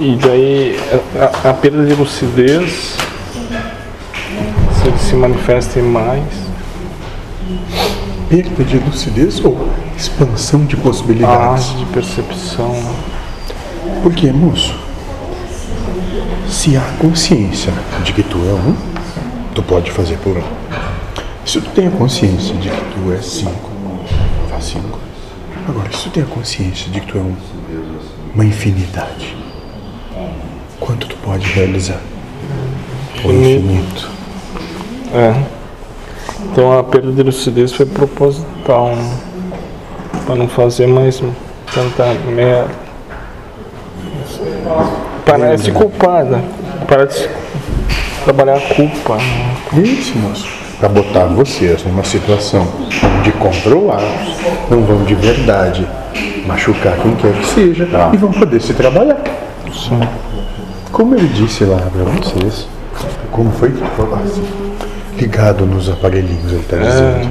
E daí a, a perda de lucidez se se manifesta em mais. Perda de lucidez ou expansão de possibilidades? arte de percepção. Porque, moço, se há consciência de que tu é um, tu pode fazer por um. Se tu tem a consciência de que tu é cinco, faz cinco. Agora, se tu tem a consciência de que tu é um, uma infinidade, quanto tu pode realizar? O infinito. É. Então a perda de lucidez foi proposital, né? Pra não fazer mais tanta merda. Parece culpada. Parece trabalhar a culpa. né? Isso, moço. Para botar vocês numa situação de controlar, não vão de verdade machucar quem quer que seja e vão poder se trabalhar. Sim. Como ele disse lá para vocês, como foi que falasse? Ligado nos aparelhinhos, ele tá dizendo.